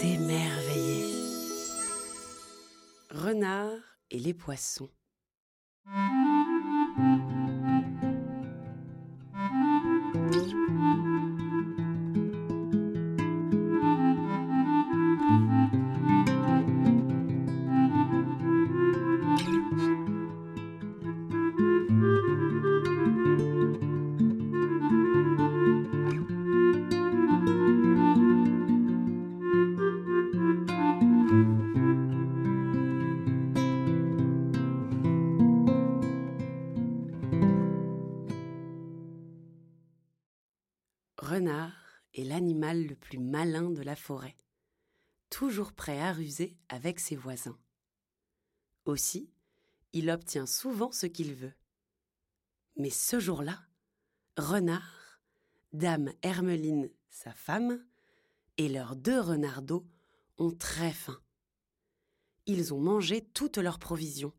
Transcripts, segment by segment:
s'émerveiller. Renard et les poissons. Renard est l'animal le plus malin de la forêt, toujours prêt à ruser avec ses voisins. Aussi, il obtient souvent ce qu'il veut. Mais ce jour-là, Renard, Dame Hermeline, sa femme, et leurs deux renardeaux ont très faim. Ils ont mangé toutes leurs provisions.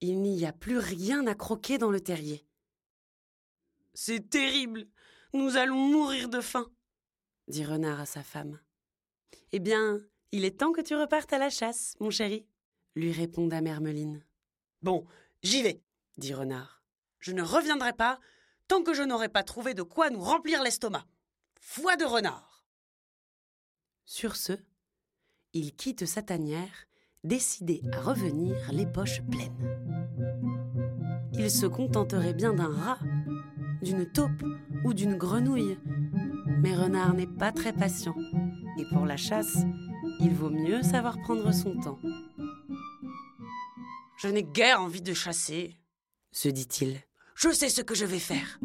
Il n'y a plus rien à croquer dans le terrier. C'est terrible. Nous allons mourir de faim, dit Renard à sa femme. Eh bien, il est temps que tu repartes à la chasse, mon chéri, lui répond Dame Hermeline. Bon, j'y vais, dit Renard. Je ne reviendrai pas tant que je n'aurai pas trouvé de quoi nous remplir l'estomac. Foi de renard. Sur ce, il quitte sa tanière, décidé à revenir les poches pleines. Il se contenterait bien d'un rat, d'une taupe ou d'une grenouille. Mais Renard n'est pas très patient, et pour la chasse, il vaut mieux savoir prendre son temps. Je n'ai guère envie de chasser, se dit-il. Je sais ce que je vais faire.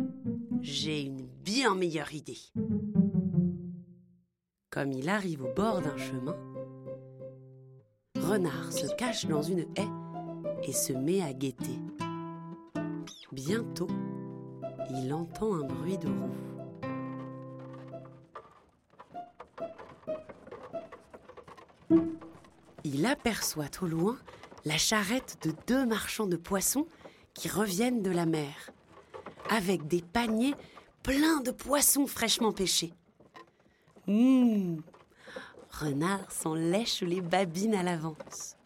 J'ai une bien meilleure idée. Comme il arrive au bord d'un chemin, Renard se cache dans une haie et se met à guetter. Bientôt, il entend un bruit de roue. Il aperçoit au loin la charrette de deux marchands de poissons qui reviennent de la mer, avec des paniers pleins de poissons fraîchement pêchés. Hum Renard s'en lèche les babines à l'avance.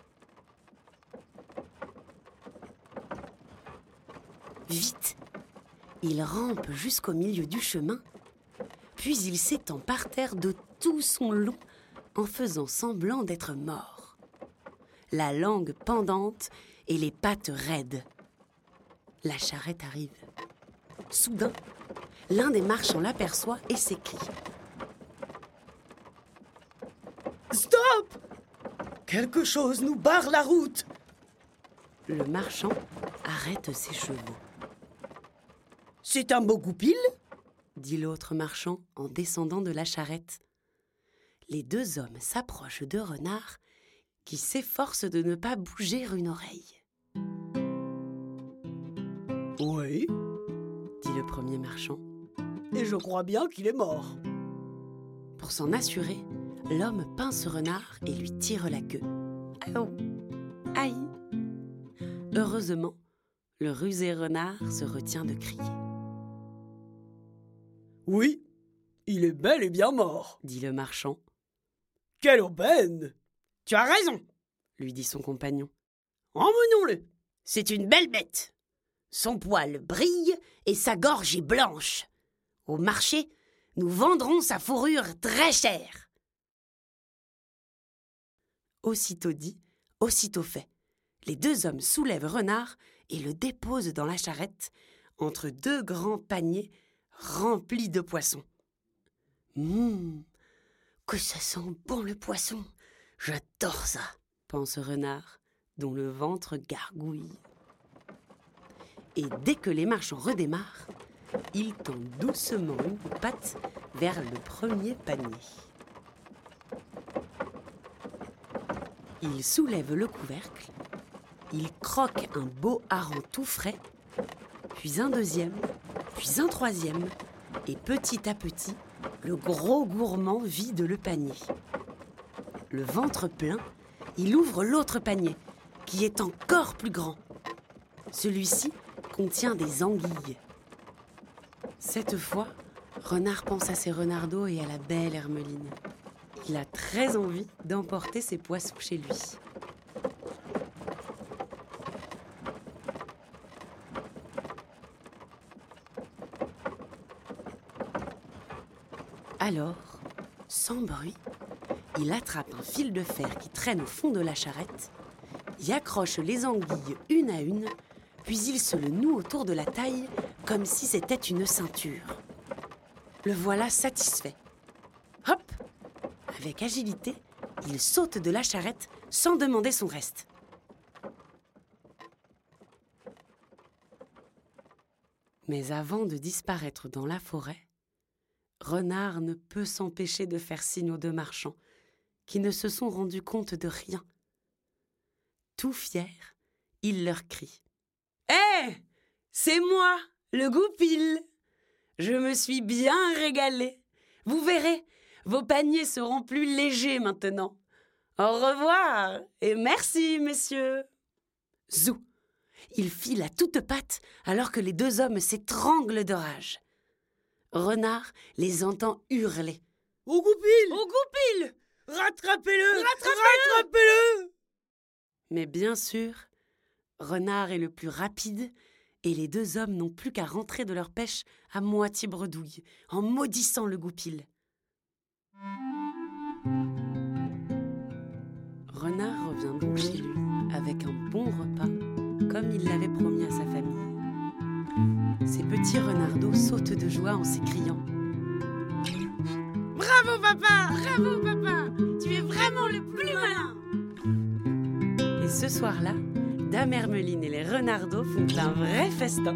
Vite il rampe jusqu'au milieu du chemin, puis il s'étend par terre de tout son long en faisant semblant d'être mort. La langue pendante et les pattes raides. La charrette arrive. Soudain, l'un des marchands l'aperçoit et s'écrie. Stop Quelque chose nous barre la route Le marchand arrête ses chevaux. C'est un beau goupil dit l'autre marchand en descendant de la charrette. Les deux hommes s'approchent de Renard, qui s'efforce de ne pas bouger une oreille. Oui, dit le premier marchand. Et je crois bien qu'il est mort. Pour s'en assurer, l'homme pince Renard et lui tire la queue. Aïe Aïe Heureusement, le rusé renard se retient de crier. Oui, il est bel et bien mort, dit le marchand. Quelle aubaine Tu as raison, lui dit son compagnon. Emmenons-le. C'est une belle bête. Son poil brille et sa gorge est blanche. Au marché, nous vendrons sa fourrure très chère. Aussitôt dit, aussitôt fait. Les deux hommes soulèvent Renard et le déposent dans la charrette, entre deux grands paniers rempli de poissons. Hum, que ça sent bon le poisson. J'adore ça, pense Renard, dont le ventre gargouille. Et dès que les marchands redémarrent, il tend doucement une patte vers le premier panier. Il soulève le couvercle, il croque un beau hareng tout frais, puis un deuxième, puis un troisième, et petit à petit, le gros gourmand vide le panier. Le ventre plein, il ouvre l'autre panier, qui est encore plus grand. Celui-ci contient des anguilles. Cette fois, Renard pense à ses renardeaux et à la belle Hermeline. Il a très envie d'emporter ses poissons chez lui. Alors, sans bruit, il attrape un fil de fer qui traîne au fond de la charrette, y accroche les anguilles une à une, puis il se le noue autour de la taille comme si c'était une ceinture. Le voilà satisfait. Hop Avec agilité, il saute de la charrette sans demander son reste. Mais avant de disparaître dans la forêt, Renard ne peut s'empêcher de faire signe aux deux marchands, qui ne se sont rendus compte de rien. Tout fier, il leur crie Hé C'est moi, le goupil Je me suis bien régalé. Vous verrez, vos paniers seront plus légers maintenant. Au revoir et merci, messieurs. Zou Il file à toutes pattes alors que les deux hommes s'étranglent de rage. Renard les entend hurler. Au goupil Au goupil Rattrapez-le Rattrapez-le Rattrapez-le Mais bien sûr, Renard est le plus rapide et les deux hommes n'ont plus qu'à rentrer de leur pêche à moitié bredouille, en maudissant le goupil. Renard revient donc chez lui avec un bon repas, comme il l'avait promis à sa famille. Ses petits renardeaux sautent de joie en s'écriant. Bravo papa! Bravo papa! Tu es vraiment le plus malin! Et ce soir-là, Dame Hermeline et les renardeaux font un vrai festin.